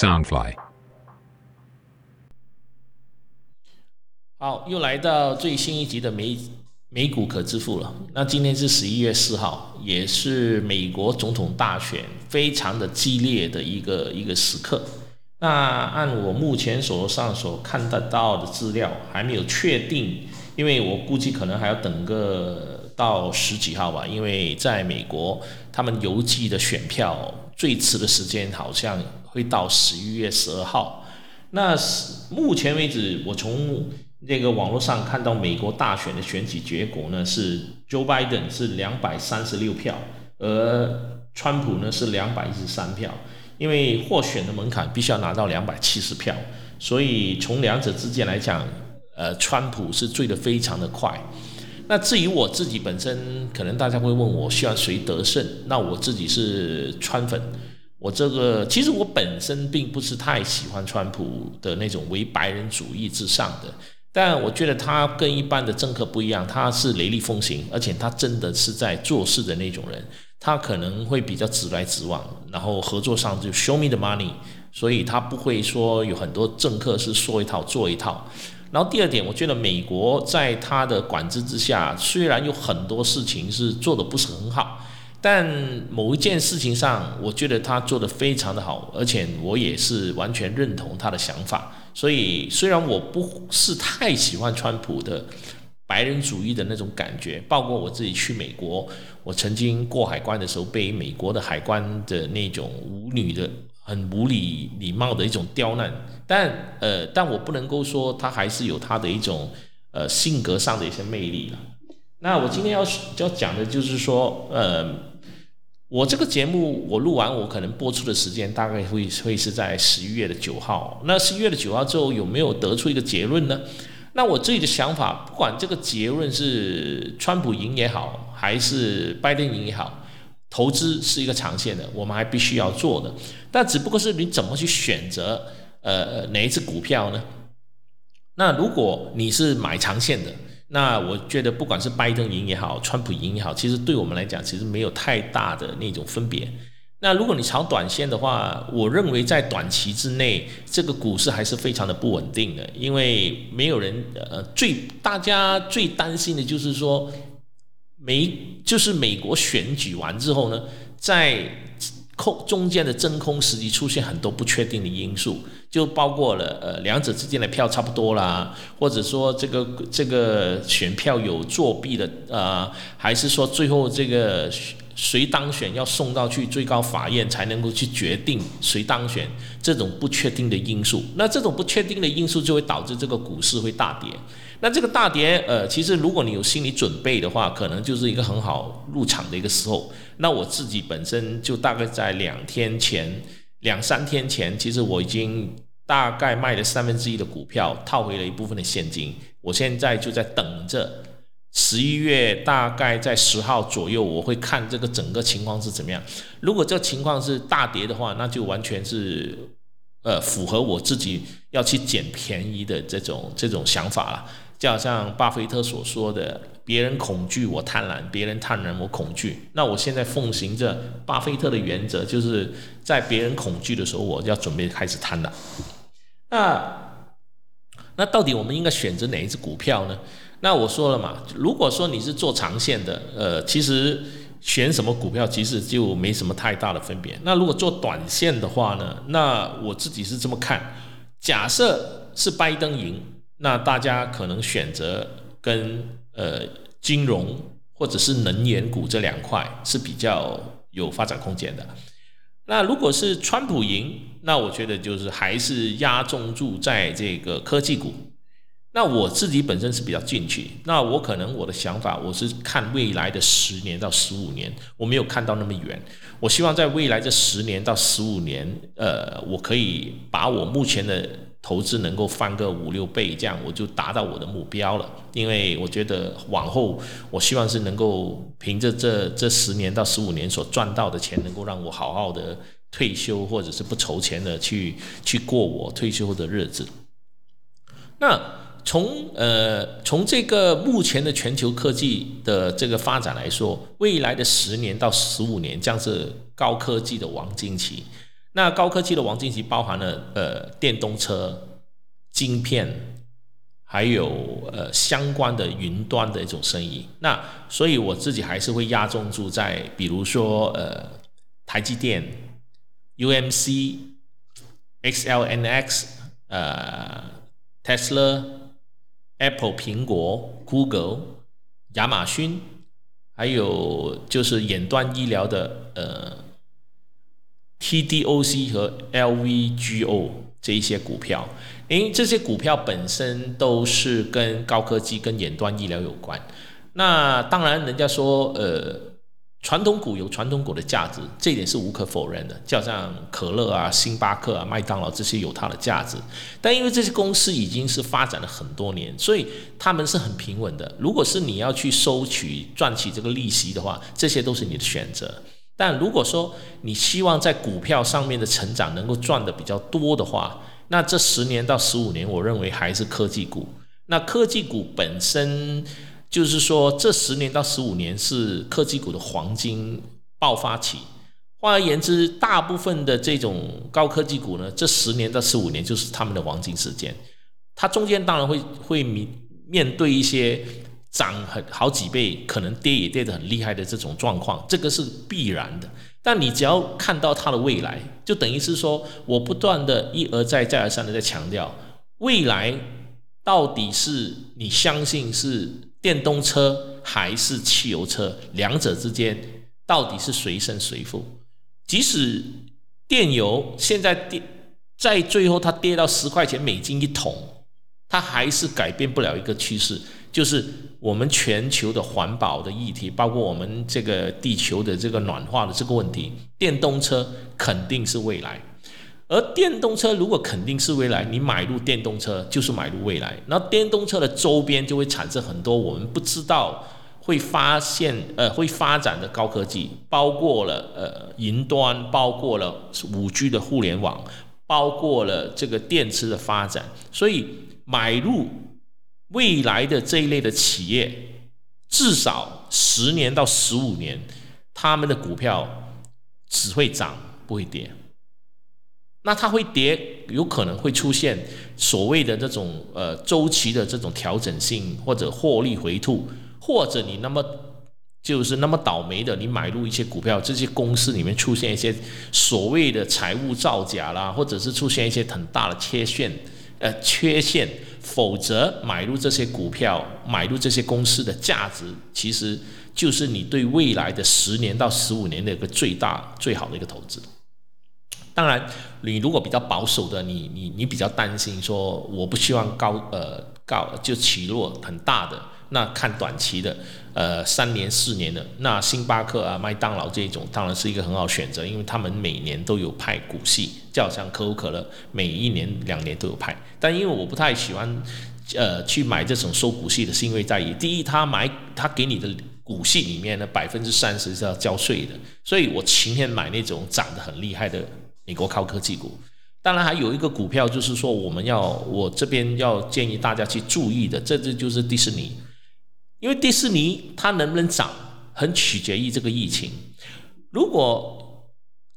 Soundfly。好，又来到最新一集的美美股可支付了。那今天是十一月四号，也是美国总统大选非常的激烈的一个一个时刻。那按我目前手上所看得到的资料，还没有确定，因为我估计可能还要等个到十几号吧。因为在美国，他们邮寄的选票最迟的时间好像会到十一月十二号。那目前为止，我从那个网络上看到美国大选的选举结果呢，是 Joe Biden 是两百三十六票，而川普呢是两百一十三票。因为获选的门槛必须要拿到两百七十票，所以从两者之间来讲，呃，川普是追得非常的快。那至于我自己本身，可能大家会问我希望谁得胜？那我自己是川粉。我这个其实我本身并不是太喜欢川普的那种唯白人主义之上的。但我觉得他跟一般的政客不一样，他是雷厉风行，而且他真的是在做事的那种人。他可能会比较直来直往，然后合作上就 show me the money，所以他不会说有很多政客是说一套做一套。然后第二点，我觉得美国在他的管制之下，虽然有很多事情是做的不是很好。但某一件事情上，我觉得他做的非常的好，而且我也是完全认同他的想法。所以虽然我不是太喜欢川普的白人主义的那种感觉，包括我自己去美国，我曾经过海关的时候被美国的海关的那种无女的、很无理礼貌的一种刁难。但呃，但我不能够说他还是有他的一种呃性格上的一些魅力了。那我今天要要讲的就是说，呃。我这个节目我录完，我可能播出的时间大概会会是在十一月的九号。那十一月的九号之后有没有得出一个结论呢？那我自己的想法，不管这个结论是川普赢也好，还是拜登赢也好，投资是一个长线的，我们还必须要做的。但只不过是你怎么去选择呃哪一只股票呢？那如果你是买长线的。那我觉得，不管是拜登赢也好，川普赢也好，其实对我们来讲，其实没有太大的那种分别。那如果你炒短线的话，我认为在短期之内，这个股市还是非常的不稳定的，因为没有人呃，最大家最担心的就是说，美就是美国选举完之后呢，在。空中间的真空时期出现很多不确定的因素，就包括了呃两者之间的票差不多啦，或者说这个这个选票有作弊的呃，还是说最后这个谁当选要送到去最高法院才能够去决定谁当选，这种不确定的因素，那这种不确定的因素就会导致这个股市会大跌。那这个大跌，呃，其实如果你有心理准备的话，可能就是一个很好入场的一个时候。那我自己本身就大概在两天前、两三天前，其实我已经大概卖了三分之一的股票，套回了一部分的现金。我现在就在等着十一月大概在十号左右，我会看这个整个情况是怎么样。如果这个情况是大跌的话，那就完全是呃符合我自己要去捡便宜的这种这种想法了。就好像巴菲特所说的：“别人恐惧我贪婪，别人贪婪我恐惧。”那我现在奉行着巴菲特的原则，就是在别人恐惧的时候，我要准备开始贪婪。那那到底我们应该选择哪一只股票呢？那我说了嘛，如果说你是做长线的，呃，其实选什么股票其实就没什么太大的分别。那如果做短线的话呢？那我自己是这么看：假设是拜登赢。那大家可能选择跟呃金融或者是能源股这两块是比较有发展空间的。那如果是川普赢，那我觉得就是还是压重注在这个科技股。那我自己本身是比较进取，那我可能我的想法我是看未来的十年到十五年，我没有看到那么远。我希望在未来这十年到十五年，呃，我可以把我目前的。投资能够翻个五六倍，这样我就达到我的目标了。因为我觉得往后，我希望是能够凭着这这十年到十五年所赚到的钱，能够让我好好的退休，或者是不愁钱的去去过我退休的日子。那从呃从这个目前的全球科技的这个发展来说，未来的十年到十五年将是高科技的黄金期。那高科技的黄金期包含了呃电动车、晶片，还有呃相关的云端的一种生意。那所以我自己还是会压重注在，比如说呃台积电、UMC、XLNX、呃 Tesla、Apple 苹果、Google、亚马逊，还有就是远端医疗的呃。TDOC 和 LVGO 这一些股票，因为这些股票本身都是跟高科技、跟远端医疗有关。那当然，人家说，呃，传统股有传统股的价值，这一点是无可否认的。就像可乐啊、星巴克啊、麦当劳这些有它的价值，但因为这些公司已经是发展了很多年，所以他们是很平稳的。如果是你要去收取赚取这个利息的话，这些都是你的选择。但如果说你希望在股票上面的成长能够赚的比较多的话，那这十年到十五年，我认为还是科技股。那科技股本身就是说，这十年到十五年是科技股的黄金爆发期。换而言之，大部分的这种高科技股呢，这十年到十五年就是他们的黄金时间。它中间当然会会面面对一些。涨很好几倍，可能跌也跌得很厉害的这种状况，这个是必然的。但你只要看到它的未来，就等于是说我不断的一而再再而三的在强调，未来到底是你相信是电动车还是汽油车，两者之间到底是谁胜谁负？即使电油现在跌，在最后它跌到十块钱美金一桶，它还是改变不了一个趋势。就是我们全球的环保的议题，包括我们这个地球的这个暖化的这个问题，电动车肯定是未来。而电动车如果肯定是未来，你买入电动车就是买入未来。那电动车的周边就会产生很多我们不知道会发现呃会发展的高科技，包括了呃云端，包括了五 G 的互联网，包括了这个电池的发展。所以买入。未来的这一类的企业，至少十年到十五年，他们的股票只会涨不会跌。那它会跌，有可能会出现所谓的这种呃周期的这种调整性，或者获利回吐，或者你那么就是那么倒霉的，你买入一些股票，这些公司里面出现一些所谓的财务造假啦，或者是出现一些很大的缺陷，呃缺陷。否则，买入这些股票、买入这些公司的价值，其实就是你对未来的十年到十五年的一个最大、最好的一个投资。当然，你如果比较保守的，你、你、你比较担心说，我不希望高呃高就起落很大的。那看短期的，呃，三年、四年的，那星巴克啊、麦当劳这种，当然是一个很好选择，因为他们每年都有派股息，就好像可口可乐每一年、两年都有派。但因为我不太喜欢，呃，去买这种收股息的，是因为在于第一，他买他给你的股息里面呢，百分之三十是要交税的，所以我情愿买那种涨得很厉害的美国高科技股。当然还有一个股票，就是说我们要我这边要建议大家去注意的，这这就是迪士尼。因为迪士尼它能不能涨，很取决于这个疫情。如果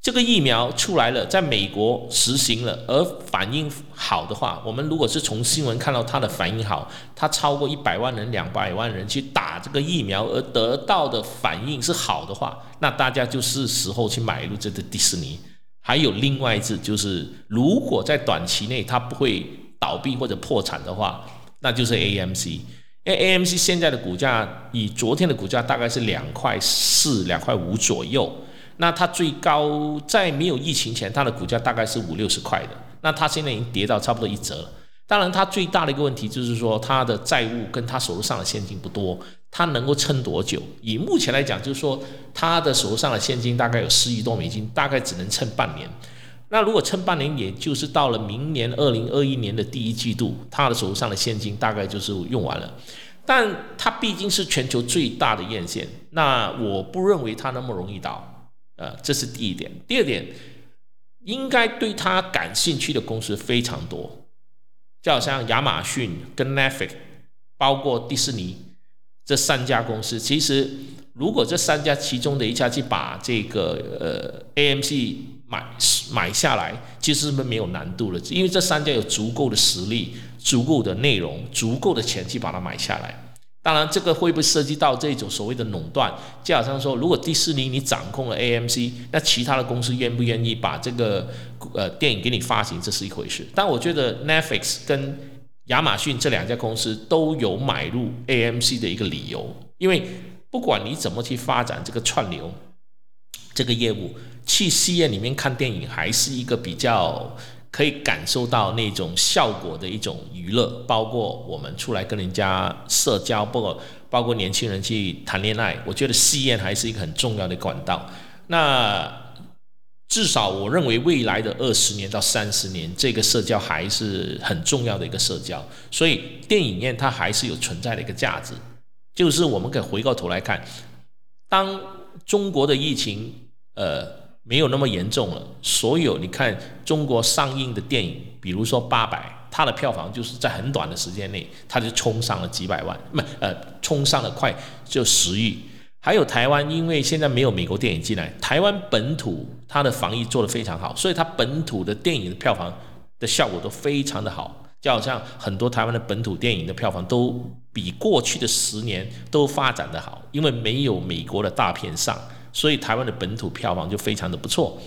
这个疫苗出来了，在美国实行了，而反应好的话，我们如果是从新闻看到它的反应好，它超过一百万人、两百万人去打这个疫苗，而得到的反应是好的话，那大家就是时候去买入这个迪士尼。还有另外一次，就是如果在短期内它不会倒闭或者破产的话，那就是 AMC。因为 AMC 现在的股价，以昨天的股价大概是两块四、两块五左右。那它最高在没有疫情前，它的股价大概是五六十块的。那它现在已经跌到差不多一折了。当然，它最大的一个问题就是说，它的债务跟它手头上的现金不多，它能够撑多久？以目前来讲，就是说，它的手头上的现金大概有四亿多美金，大概只能撑半年。那如果撑半年，也就是到了明年二零二一年的第一季度，他的手上的现金大概就是用完了。但它毕竟是全球最大的院线，那我不认为它那么容易倒。呃，这是第一点。第二点，应该对他感兴趣的公司非常多，就好像亚马逊跟 Netflix，包括迪士尼这三家公司。其实，如果这三家其中的一家去把这个呃 AMC。买买下来，其实是没有难度的，因为这三家有足够的实力、足够的内容、足够的钱去把它买下来。当然，这个会不会涉及到这种所谓的垄断？就好像说，如果迪士尼你掌控了 AMC，那其他的公司愿不愿意把这个呃电影给你发行，这是一回事。但我觉得 Netflix 跟亚马逊这两家公司都有买入 AMC 的一个理由，因为不管你怎么去发展这个串流这个业务，去戏院里面看电影还是一个比较。可以感受到那种效果的一种娱乐，包括我们出来跟人家社交，包括包括年轻人去谈恋爱，我觉得戏院还是一个很重要的管道。那至少我认为未来的二十年到三十年，这个社交还是很重要的一个社交，所以电影院它还是有存在的一个价值。就是我们可以回过头来看，当中国的疫情，呃。没有那么严重了。所有你看中国上映的电影，比如说《八佰》，它的票房就是在很短的时间内，它就冲上了几百万，不，呃，冲上了快就十亿。还有台湾，因为现在没有美国电影进来，台湾本土它的防疫做得非常好，所以它本土的电影的票房的效果都非常的好。就好像很多台湾的本土电影的票房都比过去的十年都发展的好，因为没有美国的大片上。所以台湾的本土票房就非常的不错。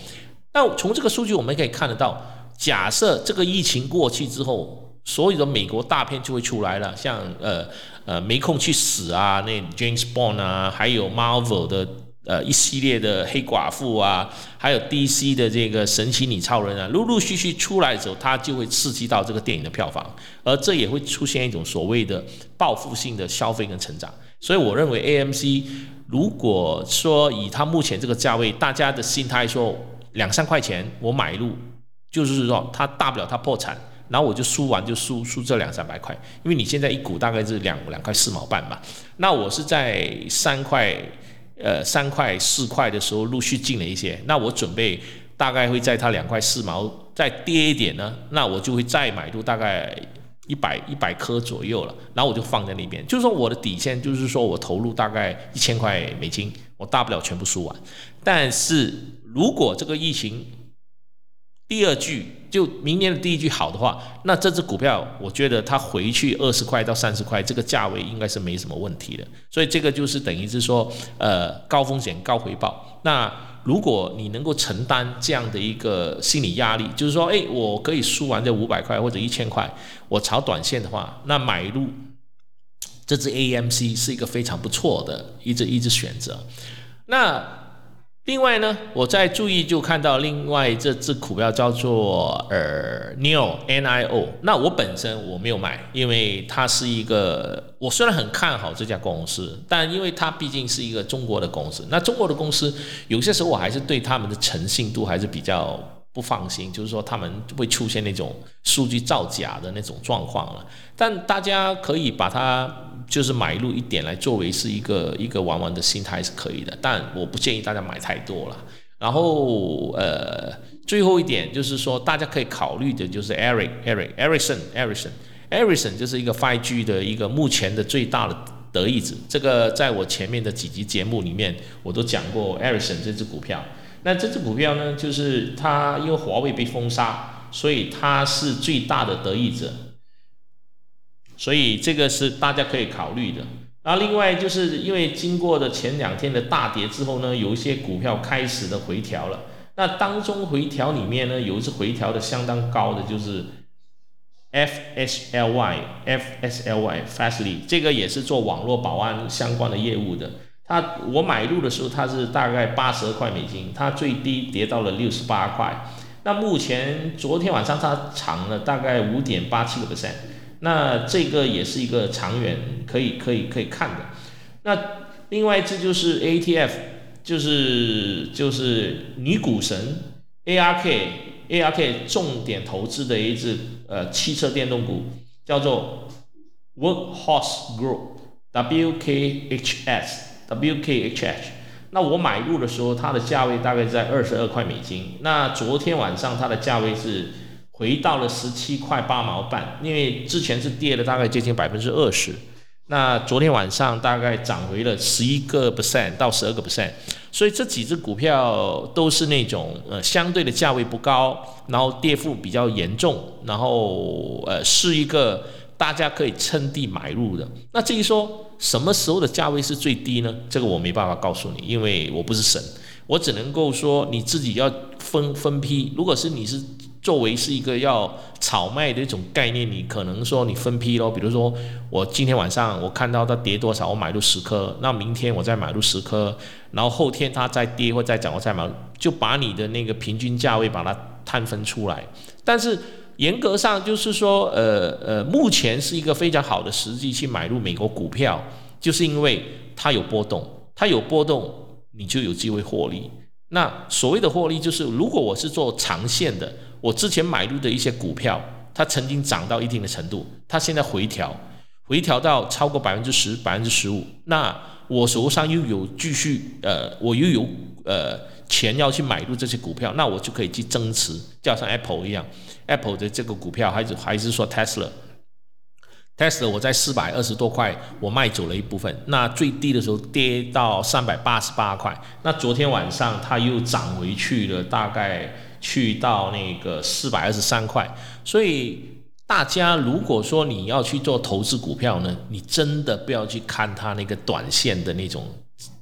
那从这个数据我们可以看得到，假设这个疫情过去之后，所有的美国大片就会出来了，像呃呃没空去死啊，那 James Bond 啊，还有 Marvel 的呃一系列的黑寡妇啊，还有 DC 的这个神奇女超人啊，陆陆续续出来的时候，它就会刺激到这个电影的票房，而这也会出现一种所谓的报复性的消费跟成长。所以我认为 AMC。如果说以它目前这个价位，大家的心态说两三块钱我买入，就是说它大不了它破产，然后我就输完就输输这两三百块，因为你现在一股大概是两两块四毛半吧，那我是在三块呃三块四块的时候陆续进了一些，那我准备大概会在它两块四毛再跌一点呢，那我就会再买入大概。一百一百颗左右了，然后我就放在那边，就是说我的底线就是说我投入大概一千块美金，我大不了全部输完。但是如果这个疫情第二句就明年的第一句好的话，那这只股票我觉得它回去二十块到三十块这个价位应该是没什么问题的。所以这个就是等于是说，呃，高风险高回报。那如果你能够承担这样的一个心理压力，就是说，哎，我可以输完这五百块或者一千块，我炒短线的话，那买入这只 AMC 是一个非常不错的一只一只选择。那另外呢，我在注意就看到另外这只股票叫做呃 NIO N I O。那我本身我没有买，因为它是一个我虽然很看好这家公司，但因为它毕竟是一个中国的公司，那中国的公司有些时候我还是对他们的诚信度还是比较。不放心，就是说他们会出现那种数据造假的那种状况了。但大家可以把它就是买入一点来作为是一个一个玩玩的心态是可以的，但我不建议大家买太多了。然后呃，最后一点就是说大家可以考虑的就是 Eric Eric Ericsson Ericsson Ericsson 就是一个 5G 的一个目前的最大的得益者。这个在我前面的几集节目里面我都讲过 Ericsson 这只股票。那这只股票呢，就是它因为华为被封杀，所以它是最大的得益者，所以这个是大家可以考虑的。然后另外就是因为经过的前两天的大跌之后呢，有一些股票开始的回调了。那当中回调里面呢，有一次回调的相当高的就是 F S L Y F S L Y Fastly，这个也是做网络保安相关的业务的。它我买入的时候，它是大概八十二块美金，它最低跌到了六十八块。那目前昨天晚上它涨了大概五点八七个 percent，那这个也是一个长远可以可以可以看的。那另外一只就是 ATF，就是就是女股神 ARK ARK 重点投资的一只呃汽车电动股，叫做 Workhorse Group WKHS。WKHH，那我买入的时候，它的价位大概在二十二块美金。那昨天晚上它的价位是回到了十七块八毛半，因为之前是跌了大概接近百分之二十。那昨天晚上大概涨回了十一个 percent 到十二个 percent，所以这几只股票都是那种呃相对的价位不高，然后跌幅比较严重，然后呃是一个大家可以趁低买入的。那至于说什么时候的价位是最低呢？这个我没办法告诉你，因为我不是神，我只能够说你自己要分分批。如果是你是。作为是一个要炒卖的一种概念，你可能说你分批咯，比如说我今天晚上我看到它跌多少，我买入十颗，那明天我再买入十颗，然后后天它再跌或再涨，我再买，就把你的那个平均价位把它摊分出来。但是严格上就是说，呃呃，目前是一个非常好的时机去买入美国股票，就是因为它有波动，它有波动，你就有机会获利。那所谓的获利，就是如果我是做长线的。我之前买入的一些股票，它曾经涨到一定的程度，它现在回调，回调到超过百分之十、百分之十五，那我手上又有继续，呃，我又有呃钱要去买入这些股票，那我就可以去增持，就像 Apple 一样，Apple 的这个股票还是还是说 Tesla，Tesla 我在四百二十多块我卖走了一部分，那最低的时候跌到三百八十八块，那昨天晚上它又涨回去了，大概。去到那个四百二十三块，所以大家如果说你要去做投资股票呢，你真的不要去看它那个短线的那种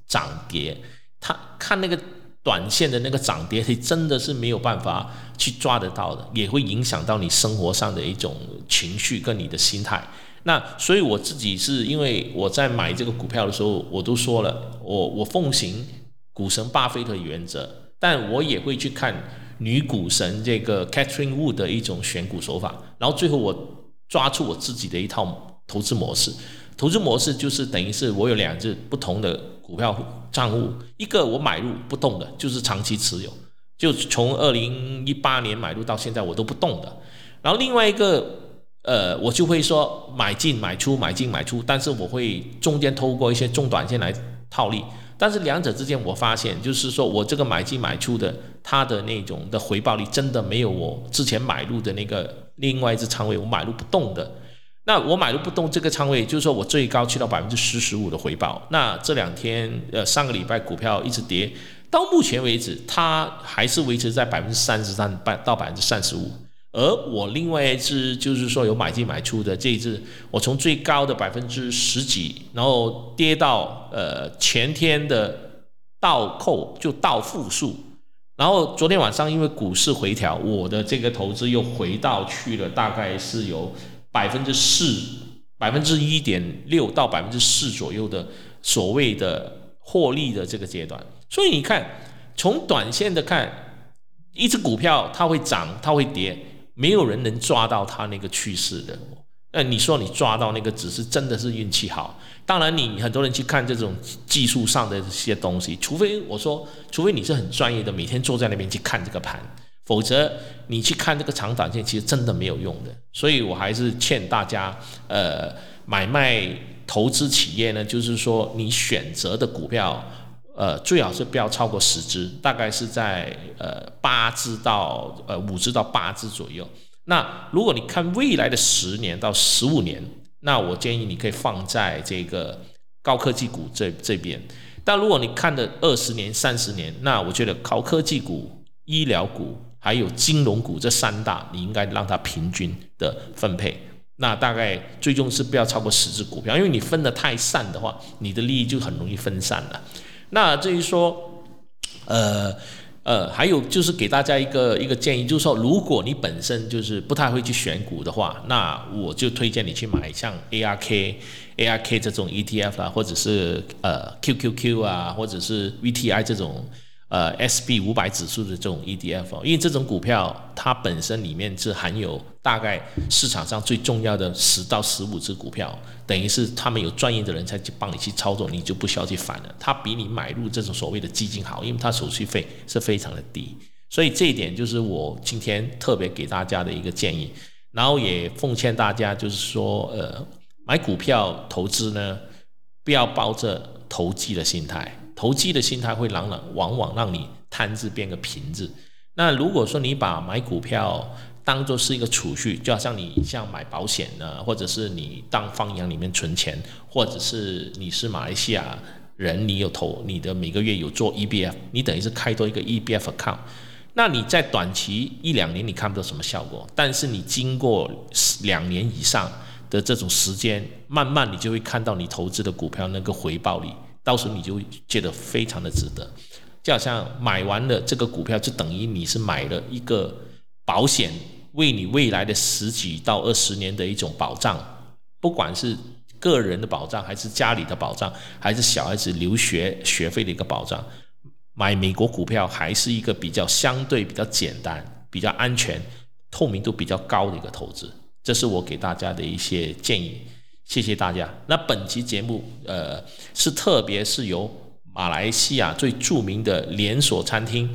涨跌，它看那个短线的那个涨跌，是真的是没有办法去抓得到的，也会影响到你生活上的一种情绪跟你的心态。那所以我自己是因为我在买这个股票的时候，我都说了，我我奉行股神巴菲特原则，但我也会去看。女股神这个 Catherine Wood 的一种选股手法，然后最后我抓出我自己的一套投资模式。投资模式就是等于是我有两只不同的股票账户，一个我买入不动的，就是长期持有，就从二零一八年买入到现在我都不动的。然后另外一个，呃，我就会说买进买出买进买出，但是我会中间透过一些中短线来套利。但是两者之间，我发现就是说我这个买进买出的，它的那种的回报率真的没有我之前买入的那个另外一只仓位我买入不动的。那我买入不动这个仓位，就是说我最高去到百分之十十五的回报。那这两天呃上个礼拜股票一直跌，到目前为止它还是维持在百分之三十三半到百分之三十五。而我另外一只就是说有买进买出的这一只，我从最高的百分之十几，然后跌到呃前天的倒扣就倒负数，然后昨天晚上因为股市回调，我的这个投资又回到去了大概是有百分之四百分之一点六到百分之四左右的所谓的获利的这个阶段，所以你看从短线的看，一只股票它会涨它会跌。没有人能抓到它那个趋势的，那你说你抓到那个只是真的是运气好。当然，你很多人去看这种技术上的这些东西，除非我说，除非你是很专业的，每天坐在那边去看这个盘，否则你去看这个长短线，其实真的没有用的。所以我还是劝大家，呃，买卖投资企业呢，就是说你选择的股票。呃，最好是不要超过十只，大概是在呃八只到呃五只到八只左右。那如果你看未来的十年到十五年，那我建议你可以放在这个高科技股这这边。但如果你看的二十年、三十年，那我觉得高科技股、医疗股还有金融股这三大，你应该让它平均的分配。那大概最终是不要超过十只股票，因为你分得太散的话，你的利益就很容易分散了。那至于说，呃呃，还有就是给大家一个一个建议，就是说，如果你本身就是不太会去选股的话，那我就推荐你去买像 ARK、ARK 这种 ETF 啊，或者是呃 QQQ 啊，或者是 VTI 这种。呃，S B 五百指数的这种 E D F，因为这种股票它本身里面是含有大概市场上最重要的十到十五只股票，等于是他们有专业的人才去帮你去操作，你就不需要去烦了。它比你买入这种所谓的基金好，因为它手续费是非常的低，所以这一点就是我今天特别给大家的一个建议。然后也奉劝大家，就是说，呃，买股票投资呢，不要抱着投机的心态。投机的心态会让让往往让你贪字变个贫字。那如果说你把买股票当做是一个储蓄，就好像你像买保险呢，或者是你当放养里面存钱，或者是你是马来西亚人，你有投你的每个月有做 EBF，你等于是开多一个 EBF account。那你在短期一两年你看不到什么效果，但是你经过两年以上的这种时间，慢慢你就会看到你投资的股票那个回报率，到时候你就觉得非常的值得。就好像买完了这个股票，就等于你是买了一个保险，为你未来的十几到二十年的一种保障，不管是个人的保障，还是家里的保障，还是小孩子留学学费的一个保障。买美国股票还是一个比较相对比较简单、比较安全、透明度比较高的一个投资，这是我给大家的一些建议。谢谢大家。那本期节目，呃，是特别是由。马来西亚最著名的连锁餐厅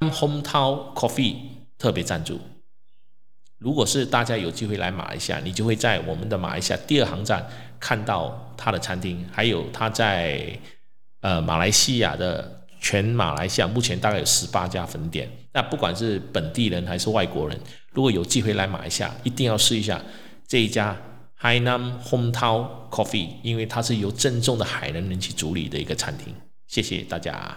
Hometown Coffee 特别赞助。如果是大家有机会来马来西亚，你就会在我们的马来西亚第二航站看到他的餐厅，还有他在呃马来西亚的全马来西亚目前大概有十八家分店。那不管是本地人还是外国人，如果有机会来马来西亚，一定要试一下这一家。海南 Hometown Coffee，因为它是由正宗的海南人去主理的一个餐厅。谢谢大家。